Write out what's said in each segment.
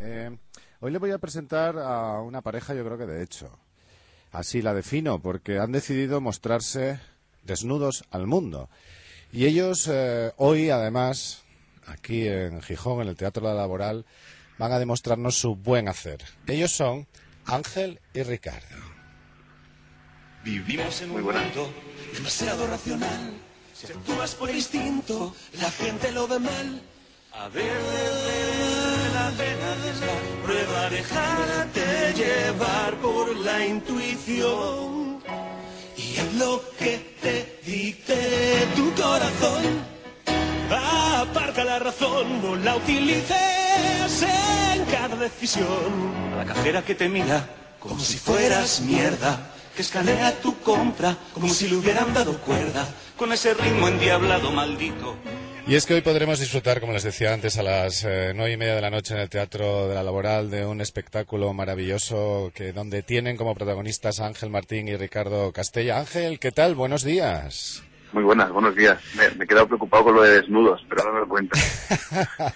Eh, hoy le voy a presentar a una pareja, yo creo que de hecho. Así la defino, porque han decidido mostrarse desnudos al mundo. Y ellos eh, hoy, además, aquí en Gijón, en el Teatro La Laboral, van a demostrarnos su buen hacer. Ellos son Ángel y Ricardo. Vivimos en un mundo demasiado racional. Si actúas por instinto, la gente lo ve mal. A ver, arriesgar. Prueba a dejarte llevar por la intuición. Y en lo que te dicte tu corazón, aparca la razón, no la utilices en cada decisión. A la cajera que te mira como si fueras mierda que escanea tu compra como si le hubieran dado cuerda con ese ritmo endiablado maldito. Y es que hoy podremos disfrutar, como les decía antes, a las eh, nueve y media de la noche en el Teatro de la Laboral de un espectáculo maravilloso que donde tienen como protagonistas a Ángel Martín y Ricardo Castella. Ángel, ¿qué tal? Buenos días. Muy buenas, buenos días. Me, me he quedado preocupado con lo de desnudos, pero ahora me lo cuento.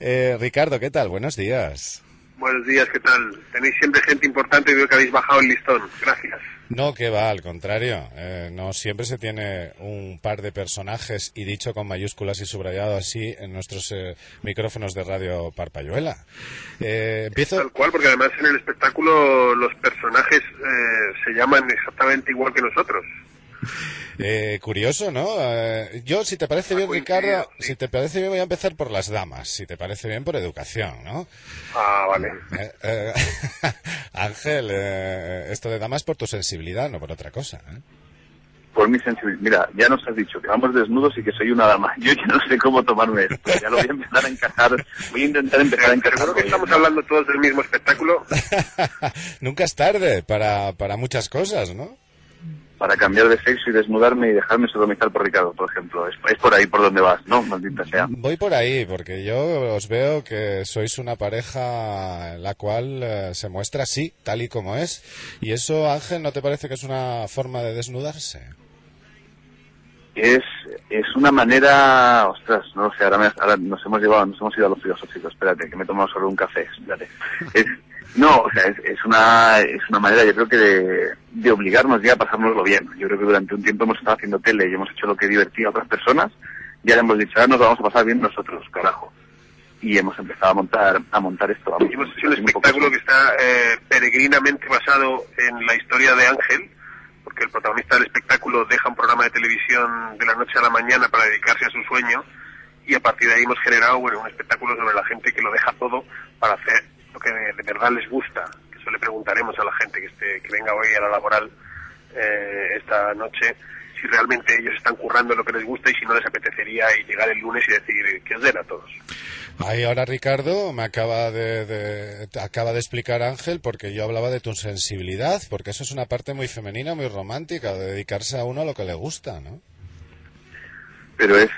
Eh, Ricardo, ¿qué tal? Buenos días. Buenos días, ¿qué tal? Tenéis siempre gente importante y veo que habéis bajado el listón. Gracias. No, que va, al contrario. Eh, no siempre se tiene un par de personajes y dicho con mayúsculas y subrayado así en nuestros eh, micrófonos de radio Parpayuela. Eh, empiezo. Tal cual, porque además en el espectáculo los personajes eh, se llaman exactamente igual que nosotros. Eh, curioso, ¿no? Eh, yo, si te parece bien, Ricardo, si te parece bien, voy a empezar por las damas. Si te parece bien, por educación, ¿no? Ah, vale. Eh, Ángel, eh, esto de damas por tu sensibilidad, no por otra cosa. ¿eh? Por mi sensibilidad. Mira, ya nos has dicho que vamos desnudos y que soy una dama. Yo ya no sé cómo tomarme esto. Ya lo voy a empezar a encajar. Voy a intentar empezar a encajar. Seguro que estamos hablando todos del mismo espectáculo. Nunca es tarde para, para muchas cosas, ¿no? Para cambiar de sexo y desnudarme y dejarme sodomizar por Ricardo, por ejemplo. Es, es por ahí por donde vas, ¿no? Maldita sea. Voy por ahí, porque yo os veo que sois una pareja en la cual eh, se muestra así, tal y como es. Y eso, Ángel, ¿no te parece que es una forma de desnudarse? Es, es una manera, ostras, no sé, ahora, me- ahora nos hemos llevado, nos hemos ido a lo filosófico, espérate, que me he tomado solo un café, espérate. Es, no, o sea, es, es una, es una manera, yo creo que de, de obligarnos ya a pasárnoslo bien. Yo creo que durante un tiempo hemos estado haciendo tele y hemos hecho lo que divertía a otras personas, y ahora hemos dicho, ahora nos vamos a pasar bien nosotros, carajo. Y hemos empezado a montar, a montar esto. vamos. Hemos hecho un espectáculo que está eh, peregrinamente basado en la historia de Ángel, porque el protagonista del espectáculo deja un programa de televisión de la noche a la mañana para dedicarse a su sueño y a partir de ahí hemos generado bueno, un espectáculo sobre la gente que lo deja todo para hacer que de verdad les gusta. Eso le preguntaremos a la gente que, esté, que venga hoy a la laboral eh, esta noche si realmente ellos están currando lo que les gusta y si no les apetecería y llegar el lunes y decir que os den a todos. Ahí ahora Ricardo me acaba de, de- te acaba de explicar Ángel porque yo hablaba de tu sensibilidad, porque eso es una parte muy femenina, muy romántica, de dedicarse a uno a lo que le gusta, ¿no? pero es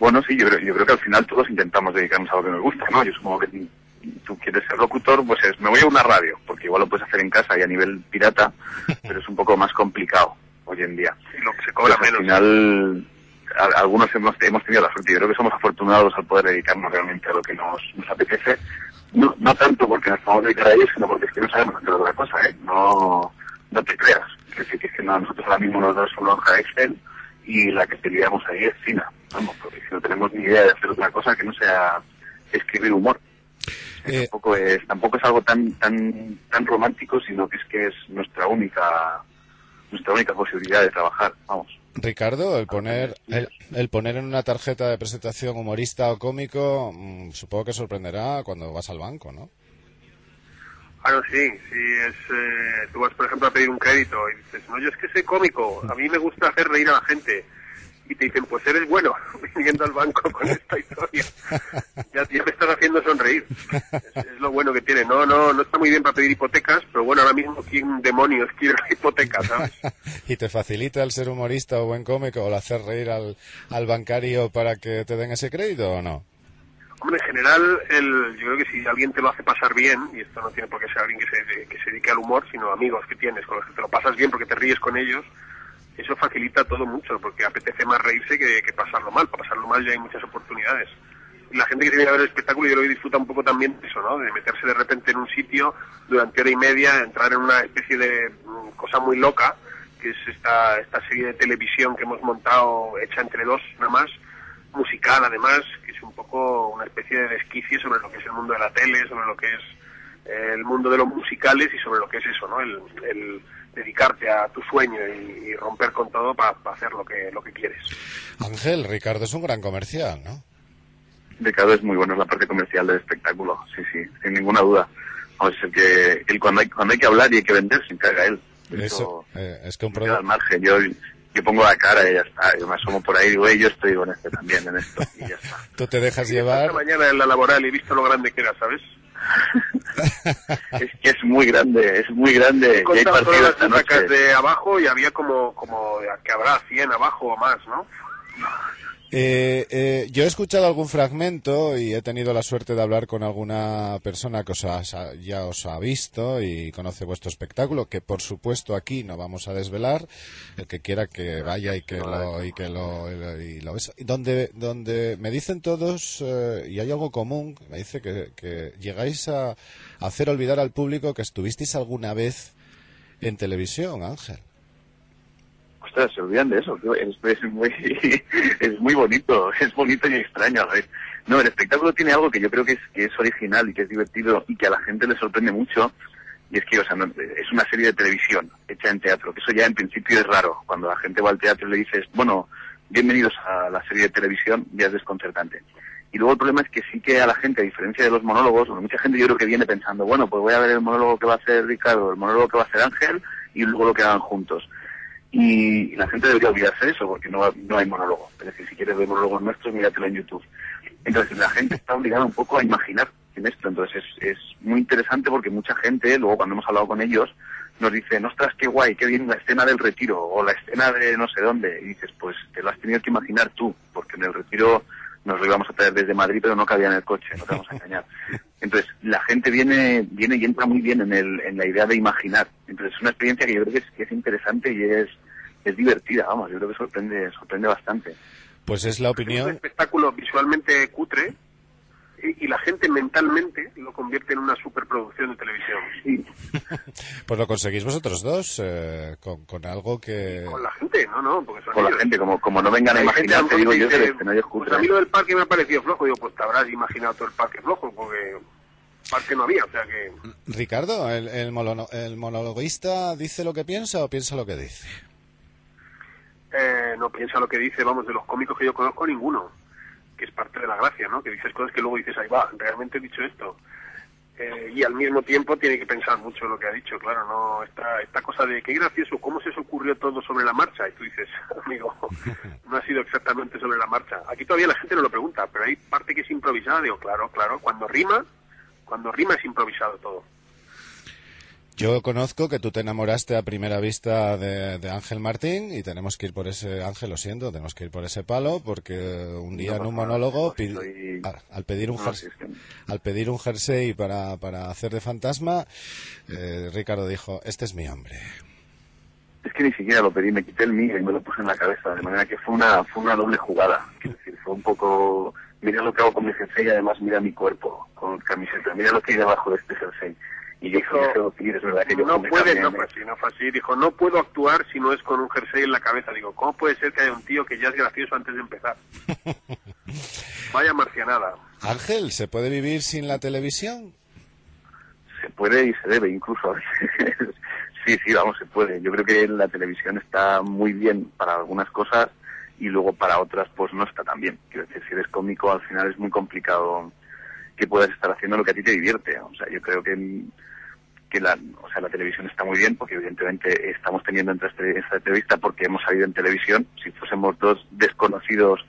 bueno sí yo creo, yo creo que al final todos intentamos dedicarnos a lo que nos gusta no yo supongo que tú quieres ser locutor pues es me voy a una radio porque igual lo puedes hacer en casa y a nivel pirata pero es un poco más complicado hoy en día que se pues cobra al menos. final a- algunos hemos, hemos tenido la suerte yo creo que somos afortunados al poder dedicarnos realmente a lo que nos, nos apetece no, no tanto porque nos podamos dedicar a ello sino porque es que no sabemos hacer otra cosa ¿eh? no no te creas que, es que no, nosotros ahora mismo nos das una hoja Excel y la que teníamos ahí es China. Vamos, porque si no tenemos ni idea de hacer otra cosa que no sea escribir humor. Eh, Tampoco es, tampoco es algo tan, tan, tan romántico, sino que es que es nuestra única, nuestra única posibilidad de trabajar. Vamos. Ricardo, el poner, el, el poner en una tarjeta de presentación humorista o cómico, mm, supongo que sorprenderá cuando vas al banco, ¿no? Claro, sí, sí, es, eh, tú vas, por ejemplo, a pedir un crédito y dices, no, yo es que soy cómico, a mí me gusta hacer reír a la gente. Y te dicen, pues eres bueno viniendo al banco con esta historia. ya, ya me estás haciendo sonreír. Es, es, lo bueno que tiene. No, no, no está muy bien para pedir hipotecas, pero bueno, ahora mismo quién demonios quiere la hipoteca, ¿sabes? ¿Y te facilita el ser humorista o buen cómico o el hacer reír al, al bancario para que te den ese crédito o no? Hombre, en general, el, yo creo que si alguien te lo hace pasar bien, y esto no tiene por qué ser alguien que se, que se dedique al humor, sino amigos que tienes con los que te lo pasas bien porque te ríes con ellos, eso facilita todo mucho, porque apetece más reírse que, que pasarlo mal. Para pasarlo mal ya hay muchas oportunidades. Y la gente que se viene a ver el espectáculo, yo que disfruta un poco también de eso, ¿no? De meterse de repente en un sitio durante hora y media, entrar en una especie de mm, cosa muy loca, que es esta, esta serie de televisión que hemos montado, hecha entre dos nada más, musical además, que es un poco una especie de desquicie sobre lo que es el mundo de la tele, sobre lo que es eh, el mundo de los musicales y sobre lo que es eso, ¿no? El dedicarte a tu sueño y, y romper con todo para pa hacer lo que, lo que quieres. Ángel, Ricardo es un gran comercial, ¿no? Ricardo es muy bueno en la parte comercial del espectáculo, sí, sí, sin ninguna duda. O sea, que él cuando hay, cuando hay que hablar y hay que vender se encarga él. Eso, Eso eh, es que un al margen, yo, yo pongo la cara y ya está. Yo me asomo por ahí y digo, yo estoy con este también en esto y ya está. Tú te dejas llevar. Esta mañana en la laboral he visto lo grande que era, ¿sabes? es que es muy grande, es muy grande. Y hay partidos esta noche. de abajo y había como, como que habrá 100 abajo o más, ¿no? Eh, eh, yo he escuchado algún fragmento y he tenido la suerte de hablar con alguna persona que os ha, ya os ha visto y conoce vuestro espectáculo, que por supuesto aquí no vamos a desvelar. El que quiera que vaya y que lo y que lo, y lo ves. Donde donde me dicen todos eh, y hay algo común, me dice que, que llegáis a hacer olvidar al público que estuvisteis alguna vez en televisión, Ángel se olvidan de eso. Es, muy, es muy bonito, es bonito y extraño. No, el espectáculo tiene algo que yo creo que es, que es original y que es divertido y que a la gente le sorprende mucho. Y es que, o sea, no, es una serie de televisión hecha en teatro, que eso ya en principio es raro. Cuando la gente va al teatro y le dices, bueno, bienvenidos a la serie de televisión, ya es desconcertante. Y luego el problema es que sí que a la gente, a diferencia de los monólogos, mucha gente yo creo que viene pensando, bueno, pues voy a ver el monólogo que va a hacer Ricardo, el monólogo que va a hacer Ángel y luego lo que hagan juntos y la gente debería olvidarse de eso porque no, no hay monólogo. Es decir, si quieres ver monólogos nuestros, míratelo en YouTube. Entonces la gente está obligada un poco a imaginar en esto. Entonces es, es muy interesante porque mucha gente, luego cuando hemos hablado con ellos, nos dicen, ostras, qué guay, qué bien la escena del retiro o la escena de no sé dónde. Y dices, pues te lo has tenido que imaginar tú, porque en el retiro nos lo íbamos a traer desde Madrid, pero no cabía en el coche, no te vamos a engañar. Entonces, la gente viene, viene y entra muy bien en, el, en la idea de imaginar. Entonces, es una experiencia que yo creo que es, que es interesante y es, es divertida, vamos, yo creo que sorprende, sorprende bastante. Pues es la opinión. Es un espectáculo visualmente cutre y, y, la gente mentalmente lo convierte en una superproducción de televisión. Sí. pues lo conseguís vosotros dos, eh, con, con, algo que... Con la gente, no, no, porque son Con ellos. la gente, como, como no vengan a imaginar, te digo yo que el escenario es Pues cutre. a mí lo del parque me ha parecido flojo, digo, pues te habrás imaginado todo el parque flojo, porque parque no había, o sea que... Ricardo, ¿el, el, mono, el monologuista dice lo que piensa o piensa lo que dice? Eh, no piensa lo que dice, vamos, de los cómicos que yo conozco, ninguno. Que es parte de la gracia, ¿no? Que dices cosas que luego dices, ahí va, realmente he dicho esto. Eh, y al mismo tiempo tiene que pensar mucho lo que ha dicho, claro, no esta, esta cosa de qué gracioso, cómo se os ocurrió todo sobre la marcha. Y tú dices, amigo, no ha sido exactamente sobre la marcha. Aquí todavía la gente no lo pregunta, pero hay parte que es improvisada. Digo, claro, claro, cuando rima, cuando rima es improvisado todo. Yo conozco que tú te enamoraste a primera vista de, de, Ángel Martín y tenemos que ir por ese, Ángel, lo siento, tenemos que ir por ese palo porque un día no, en un monólogo, no, estoy... al, al, pedir un jersey, al pedir un jersey para, para hacer de fantasma, eh, Ricardo dijo, este es mi hombre. Es que ni siquiera lo pedí, me quité el mío y me lo puse en la cabeza, de manera que fue una, fue una doble jugada. Es decir, fue un poco, mira lo que hago con mi jersey y además mira mi cuerpo con camiseta, mira lo que hay debajo de este jersey y dijo, dijo es verdad que yo no puede, no fue así, no fue así, dijo, no puedo actuar si no es con un jersey en la cabeza. Digo, ¿cómo puede ser que haya un tío que ya es gracioso antes de empezar? Vaya marcianada. Ángel, ¿se puede vivir sin la televisión? Se puede y se debe incluso. sí, sí, vamos, se puede. Yo creo que la televisión está muy bien para algunas cosas y luego para otras pues no está tan bien. Quiero decir, si eres cómico al final es muy complicado que puedas estar haciendo lo que a ti te divierte. O sea, yo creo que que la, o sea, la televisión está muy bien, porque evidentemente estamos teniendo entre este- esta entrevista porque hemos salido en televisión. Si fuésemos dos desconocidos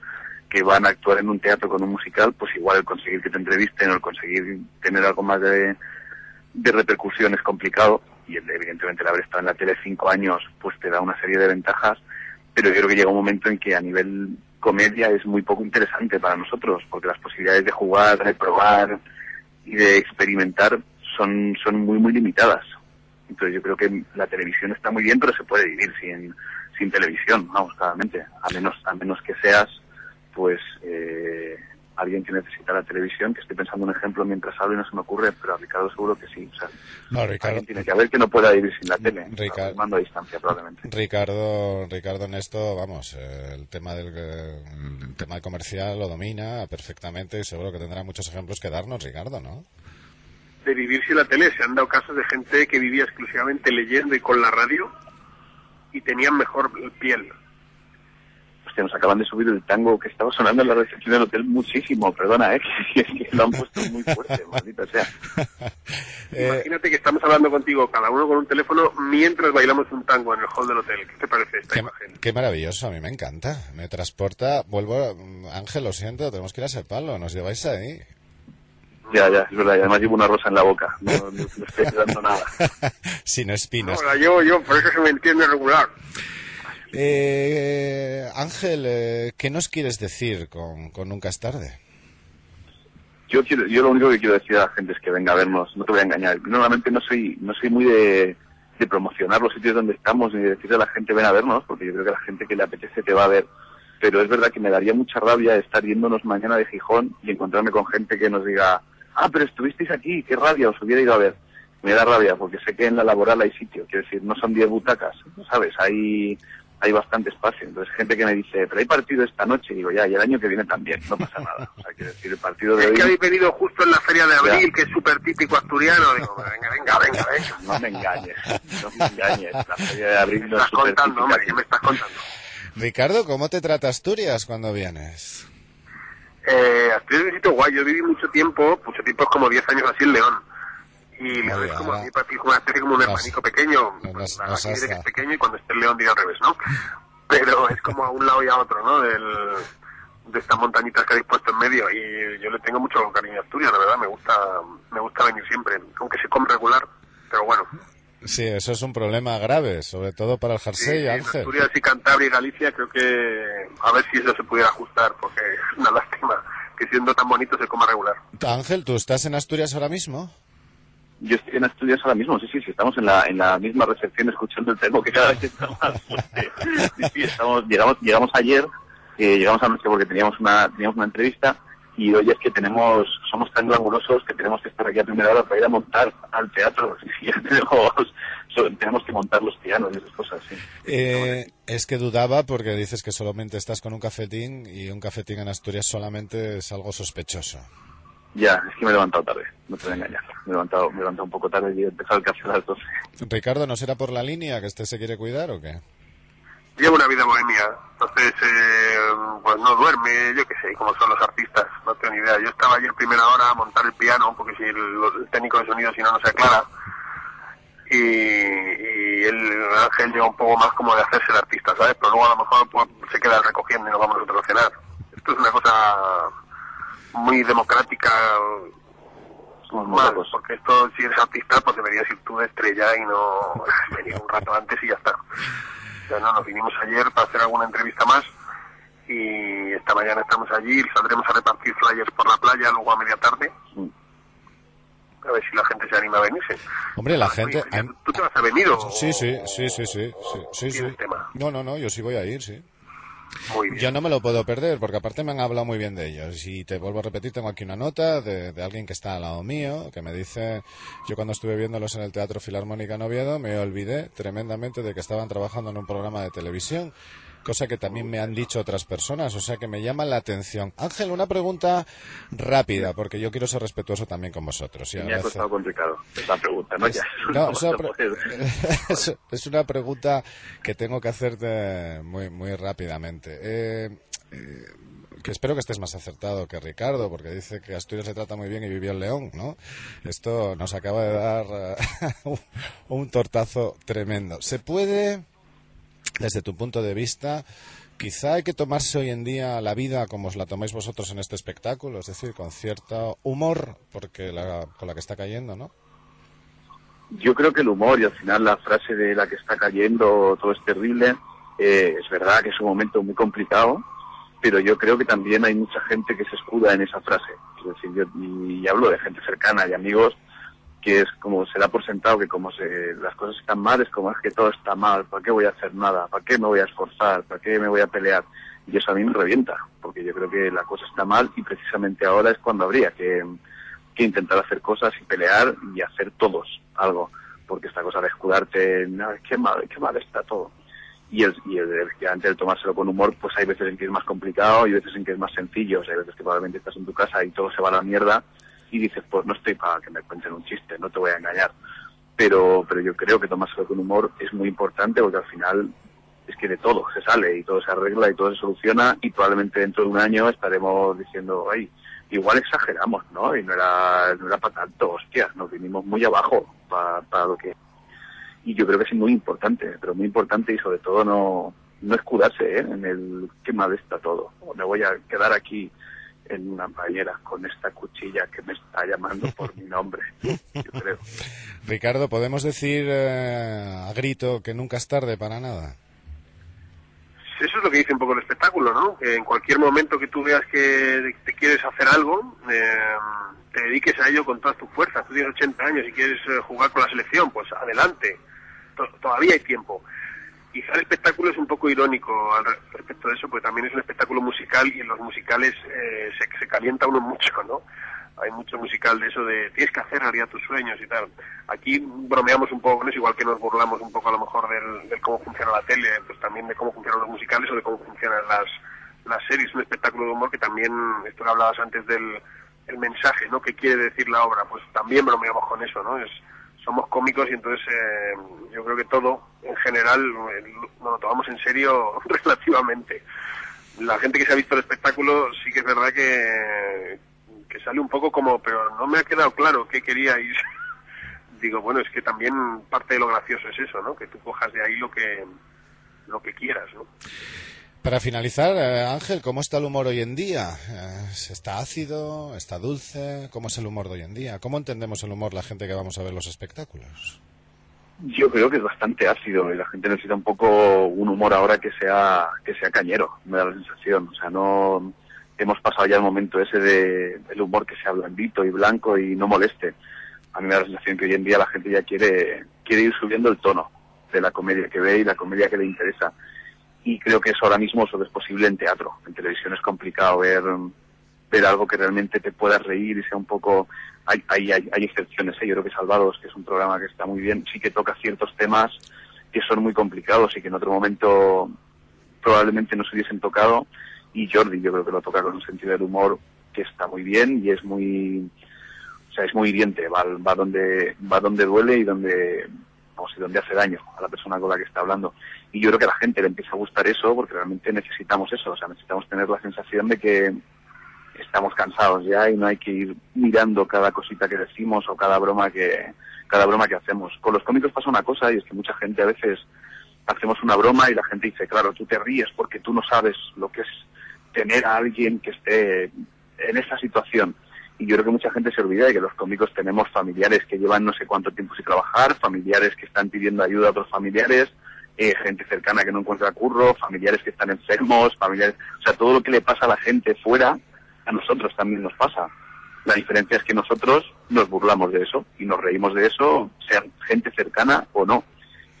que van a actuar en un teatro con un musical, pues igual el conseguir que te entrevisten o el conseguir tener algo más de, de repercusión es complicado y evidentemente el haber estado en la tele cinco años pues te da una serie de ventajas, pero yo creo que llega un momento en que a nivel comedia es muy poco interesante para nosotros, porque las posibilidades de jugar, de probar y de experimentar son, son muy, muy limitadas. Entonces yo creo que la televisión está muy bien, pero se puede vivir sin, sin televisión, vamos, claramente. A menos, a menos que seas, pues, alguien que necesita la televisión, que estoy pensando un ejemplo mientras hablo y no se me ocurre, pero a Ricardo seguro que sí. O sea, No, Ricardo, alguien tiene que haber que no pueda vivir sin la tele. Ricardo- Mando a distancia, probablemente. Ricardo, Ricardo en esto, vamos, eh, el tema del el tema comercial lo domina perfectamente y seguro que tendrá muchos ejemplos que darnos, Ricardo, ¿no? De vivir sin la tele, se han dado casos de gente que vivía exclusivamente leyendo y con la radio y tenían mejor piel. Hostia, nos acaban de subir el tango que estaba sonando en la recepción del hotel muchísimo, perdona, ¿eh? que, es que lo han puesto muy fuerte, maldita sea. Eh, Imagínate que estamos hablando contigo, cada uno con un teléfono, mientras bailamos un tango en el hall del hotel. ¿Qué te parece esta qué, imagen? qué maravilloso, a mí me encanta. Me transporta, vuelvo, mm, Ángel, lo siento, tenemos que ir a ese palo, nos lleváis ahí. Ya, ya, es verdad, y además llevo una rosa en la boca, no, no, no estoy dando nada. Sin espinas. Ahora yo, yo, por eso se me entiende regular. Eh, Ángel, eh, ¿qué nos quieres decir con, Nunca es tarde? Yo quiero, yo lo único que quiero decir a la gente es que venga a vernos, no te voy a engañar. Normalmente no soy, no soy muy de, de promocionar los sitios donde estamos ni de decirle a la gente ven a vernos, porque yo creo que la gente que le apetece te va a ver. Pero es verdad que me daría mucha rabia estar yéndonos mañana de Gijón y encontrarme con gente que nos diga, ah, pero estuvisteis aquí, qué rabia, os hubiera ido a ver. Me da rabia porque sé que en la laboral hay sitio, quiero decir, no son 10 butacas, ¿sabes? Hay, hay bastante espacio. Entonces, gente que me dice, pero hay partido esta noche, y digo, ya, y el año que viene también, no pasa nada. O sea, quiero decir, el partido de Es que hoy... habéis venido justo en la feria de abril, Ya. que es súper típico asturiano. Digo, venga, venga, venga, venga. No me engañes, no me engañes. La feria de abril Me no es estás contando, hombre, ¿qué me estás contando? Ricardo, ¿cómo te trata Asturias cuando vienes? Eh, Asturias es un sitio guay. Yo viví mucho tiempo, mucho tiempo es como 10 años así en León. Y León Muy es como, a mí como un hermanico pequeño. diré has que es pequeño y cuando esté en León diré al revés, ¿no? Pero es como a un lado y a otro, ¿no? Del, de estas montañitas que habéis puesto en medio. Y yo le tengo mucho cariño a Asturias, la verdad. Me gusta, me gusta venir siempre, aunque se come regular. Pero bueno, Sí, eso es un problema grave, sobre todo para el Sí, jersey, en Ángel. Asturias y Cantabria y Galicia creo que a ver si eso se pudiera ajustar, porque es una lástima que siendo tan bonito se coma regular. Ángel, ¿tú estás en Asturias ahora mismo? Yo estoy en Asturias ahora mismo, sí, sí, sí, estamos en la, en la misma recepción escuchando el tema que cada vez está más fuerte. Sí, sí, estamos, llegamos, llegamos ayer, eh, llegamos anoche porque teníamos una, teníamos una entrevista y hoy es que tenemos, somos tan glamurosos que tenemos que estar aquí a primera hora para ir a montar al teatro. Ya tenemos, tenemos que montar los pianos y esas cosas, sí. Eh, es que dudaba porque dices que solamente estás con un cafetín y un cafetín en Asturias solamente es algo sospechoso. Ya, es que me he levantado tarde, no te voy a engañar. Me he levantado, me he levantado un poco tarde y he empezado el café a las 12. Ricardo, ¿no será por la línea que este se quiere cuidar o qué? Llevo una vida bohemia, entonces eh, pues no duerme, yo qué sé, como son los artistas, no tengo ni idea. Yo estaba ayer primera hora a montar el piano, porque si el, el técnico de sonido si no no se aclara. Y, y el Ángel llega un poco más como de hacerse el artista, ¿sabes? Pero luego a lo mejor pues, se queda recogiendo y nos vamos nosotros a cenar. Esto es una cosa muy democrática, Mal, porque esto, si eres artista, pues deberías ir tú de estrella y no venir un rato antes y ya está. Sea, no, nos vinimos ayer para hacer alguna entrevista más y esta mañana estamos allí, saldremos a repartir flyers por la playa, luego a media tarde. A ver si la gente se anima a venirse. Hombre, la gente... oye, ¿Tú te vas a venir o...? Sí, sí, sí, sí, sí, sí, sí. No, no, no, yo sí voy a ir, sí. Muy bien. Yo no me lo puedo perder, porque aparte me han hablado muy bien de ellos. Y te vuelvo a repetir, tengo aquí una nota de, de alguien que está al lado mío, que me dice, yo cuando estuve viéndolos en el Teatro Filarmónica en Oviedo, me olvidé tremendamente de que estaban trabajando en un programa de televisión, cosa que también me han dicho otras personas, o sea que me llama la atención. Ángel, una pregunta rápida, porque yo quiero ser respetuoso también con vosotros. y Me ha costado con Ricardo esa pregunta, ¿no? Es una, pre- es- es una pregunta que tengo que hacerte muy, muy rápidamente. Eh, eh, que espero que estés más acertado que Ricardo, porque dice que Asturias se trata muy bien y vivió en León, ¿no? Esto nos acaba de dar uh, un tortazo tremendo. ¿Se puede, desde tu punto de vista, quizá hay que tomarse hoy en día la vida como os la tomáis vosotros en este espectáculo, es decir, con cierto humor, porque la, con la que está cayendo, ¿no? Yo creo que el humor y al final la frase de la que está cayendo todo es terrible, eh, es verdad que es un momento muy complicado, pero yo creo que también hay mucha gente que se escuda en esa frase. Es decir, yo, y, hablo de gente cercana y amigos que es como se da por sentado que como se, las cosas están mal, es como es que todo está mal, ¿para qué voy a hacer nada? ¿Para qué me voy a esforzar? ¿Para qué me voy a pelear? Y eso a mí me revienta, porque yo creo que la cosa está mal y precisamente ahora es cuando habría que, intentar hacer cosas y pelear y hacer todos algo, porque esta cosa de escudarte, no, qué mal, qué mal está todo. Y, el, y el, antes de tomárselo con humor, pues hay veces en que es más complicado y veces en que es más sencillo. O sea, hay veces que probablemente estás en tu casa y todo se va a la mierda y dices, pues no estoy para que me cuenten un chiste, no te voy a engañar. Pero, pero yo creo que tomárselo con humor es muy importante porque al final es que de todo se sale y todo se arregla y todo se soluciona y probablemente dentro de un año estaremos diciendo, ay, igual exageramos, ¿no? Y no era, no era para tanto, hostia, nos vinimos muy abajo para, lo que... Y yo creo que es muy importante, pero muy importante y sobre todo no, no escudarse ¿eh? en el qué mal está todo. O me voy a quedar aquí en una bañera con esta cuchilla que me está llamando por mi nombre, yo creo. Ricardo, ¿podemos decir eh, a grito que nunca es tarde para nada? eso es lo que dice un poco el espectáculo, ¿no? Que en cualquier momento que tú veas que te quieres hacer algo, eh, te dediques a ello con todas tus fuerzas. Tú tienes 80 años y quieres eh, jugar con la selección, pues adelante. todavía hay tiempo. Quizá el espectáculo es un poco irónico al respecto de eso, porque también es un espectáculo musical y en los musicales eh, se, calienta uno mucho, ¿no? hay mucho musical de eso de tienes que hacer realidad tus sueños y tal. Aquí bromeamos un poco con eso, igual que nos burlamos un poco a lo mejor del, cómo funciona la tele, pues también de cómo funcionan los musicales o de cómo funcionan las, las series, un espectáculo de humor que también, esto que hablabas antes del el mensaje, ¿no? ¿Qué quiere decir la obra? Pues también bromeamos con eso, ¿no? Es, somos cómicos y entonces eh, yo creo que todo, en general, eh, nos lo tomamos en serio relativamente. La gente que se ha visto el espectáculo sí que es verdad que, que sale un poco como, pero no me ha quedado claro qué queríais. Digo, bueno, es que también parte de lo gracioso es eso, ¿no? Que tú cojas de ahí lo que, lo que quieras, ¿no? Para finalizar, eh, Ángel, ¿cómo está el humor hoy en día? Eh, ¿Está ácido? ¿Está dulce? ¿Cómo es el humor de hoy en día? ¿Cómo entendemos el humor la gente que vamos a ver los espectáculos? Yo creo que es bastante ácido y la gente necesita un poco un humor ahora que sea que sea cañero, me da la sensación. O sea, no hemos pasado ya el momento ese de el humor que sea blandito y blanco y no moleste. A mí me da la sensación que hoy en día la gente ya quiere, quiere ir subiendo el tono de la comedia que ve y la comedia que le interesa. Y creo que eso ahora mismo solo es posible en teatro. En televisión es complicado ver, ver algo que realmente te pueda reír y sea un poco... Hay, hay, hay, excepciones, ¿eh? yo creo que Salvados, que es un programa que está muy bien, sí que toca ciertos temas que son muy complicados y que en otro momento probablemente no se hubiesen tocado y Jordi yo creo que lo toca con un sentido del humor que está muy bien y es muy o sea es muy hiriente va, va donde va donde duele y donde vamos, y donde hace daño a la persona con la que está hablando y yo creo que a la gente le empieza a gustar eso porque realmente necesitamos eso o sea necesitamos tener la sensación de que estamos cansados ya y no hay que ir mirando cada cosita que decimos o cada broma que cada broma que hacemos con los cómicos pasa una cosa y es que mucha gente a veces hacemos una broma y la gente dice claro tú te ríes porque tú no sabes lo que es tener a alguien que esté en esa situación. Y yo creo que mucha gente se olvida de que los cómicos tenemos familiares que llevan no sé cuánto tiempo sin trabajar, familiares que están pidiendo ayuda a otros familiares, eh, gente cercana que no encuentra curro, familiares que están enfermos, familiares, o sea, todo lo que le pasa a la gente fuera, a nosotros también nos pasa. La diferencia es que nosotros nos burlamos de eso y nos reímos de eso, sea gente cercana o no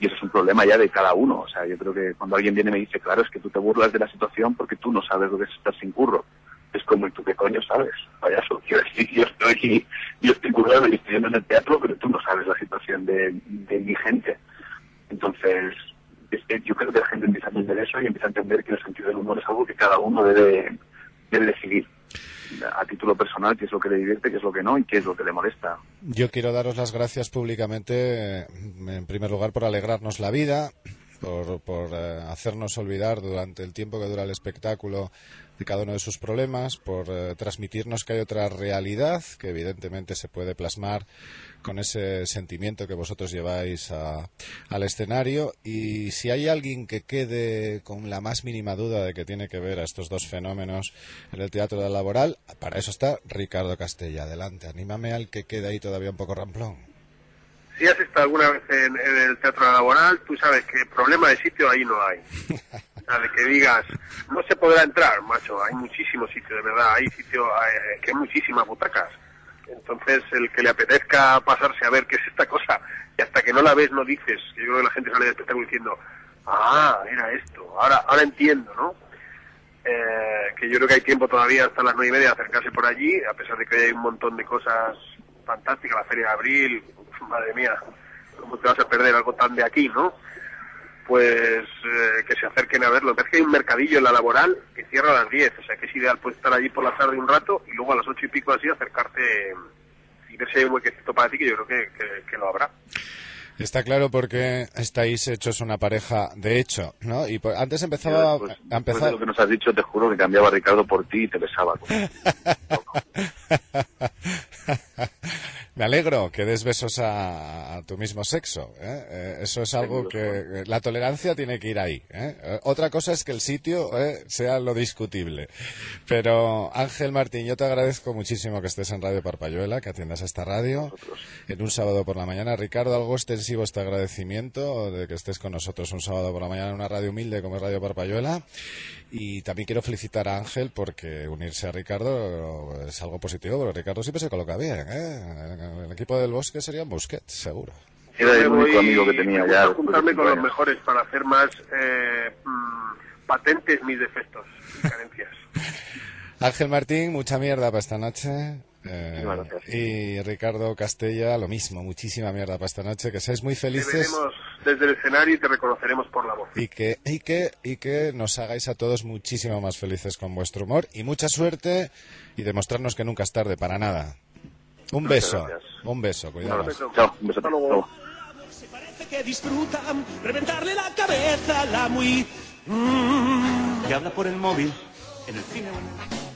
y eso es un problema ya de cada uno. O sea, yo creo que cuando alguien viene y me dice, claro, es que tú te burlas de la situación porque tú no sabes lo que es estar sin curro. Es como, ¿y tú qué coño sabes? Vaya, quiero decir, yo estoy, yo estoy currando y estoy en el teatro, pero tú no sabes la situación de, mi gente. Entonces, yo creo que la gente empieza a entender eso y empieza a entender que el sentido del humor es algo que cada uno debe, debe decidir a título personal qué es lo que le divierte, qué es lo que no y qué es lo que le molesta. Yo quiero daros las gracias públicamente, en primer lugar, por alegrarnos la vida, por, por eh, hacernos olvidar durante el tiempo que dura el espectáculo de cada uno de sus problemas, por eh, transmitirnos que hay otra realidad que evidentemente se puede plasmar con ese sentimiento que vosotros lleváis a- al escenario. Y si hay alguien que quede con la más mínima duda de que tiene que ver a estos dos fenómenos en el teatro laboral, para eso está Ricardo Castella. Adelante, anímame al que quede ahí todavía un poco ramplón. Si has estado alguna vez en, en el teatro laboral, tú sabes que problema de sitio ahí no hay. O sea, de que digas, no se podrá entrar, macho, hay muchísimos sitios, de verdad, hay sitios, hay- que hay muchísimas butacas. Entonces, el que le apetezca pasarse a ver qué es esta cosa, y hasta que no la ves no dices, yo creo que la gente sale del espectáculo diciendo, ah, era esto, ahora, ahora entiendo, ¿no? Eh, que yo creo que hay tiempo todavía hasta las nueve y media de acercarse por allí, a pesar de que hay un montón de cosas fantásticas, la Feria de Abril, madre mía, ¿cómo te vas a perder algo tan de aquí, no? Pues eh, que se acerquen a verlo. Es que hay un mercadillo en la laboral que cierra a las 10, o sea que es ideal pues estar allí por la tarde un rato y luego a las ocho y pico así acercarte y ver si hay un huequecito para ti, que yo creo que, que- que lo habrá. Está claro porque estáis hechos una pareja de hecho, ¿no? Y por- antes empezaba Después- a empezar de lo que nos has dicho, te juro que cambiaba a Ricardo por ti y te besaba. Me alegro que des besos a, a tu mismo sexo. ¿eh? Eh, eso es algo que eh, la tolerancia tiene que ir ahí. ¿eh? Eh, Otra cosa es que el sitio eh, sea lo discutible. Pero Ángel Martín, yo te agradezco muchísimo que estés en Radio Parpayuela, que atiendas a esta radio en un sábado por la mañana. Ricardo, algo extensivo este agradecimiento de que estés con nosotros un sábado por la mañana en una radio humilde como es Radio Parpayuela. Y también quiero felicitar a Ángel porque unirse a Ricardo es algo positivo, porque Ricardo siempre se coloca bien. ¿eh? El equipo del bosque sería un Busquets, seguro. Era el único amigo que tenía ya. de juntarme con los mejores para hacer más eh, mm, patentes mis defectos y carencias. Ángel Martín, mucha mierda para esta noche. Eh, y Ricardo Castella, lo mismo, muchísima mierda para esta noche. Que seáis muy felices desde el escenario y te reconoceremos por la voz. y que, y, que, y que nos hagáis a todos muchísimo más felices con vuestro humor. Y mucha suerte y demostrarnos que nunca es tarde para nada. Un beso, gracias. un beso, Un cuidado. Chao, un beso. Hasta luego. Se parece que disfrutan reventarle la cabeza a la muy... mm, que habla por el móvil en el cine. o en-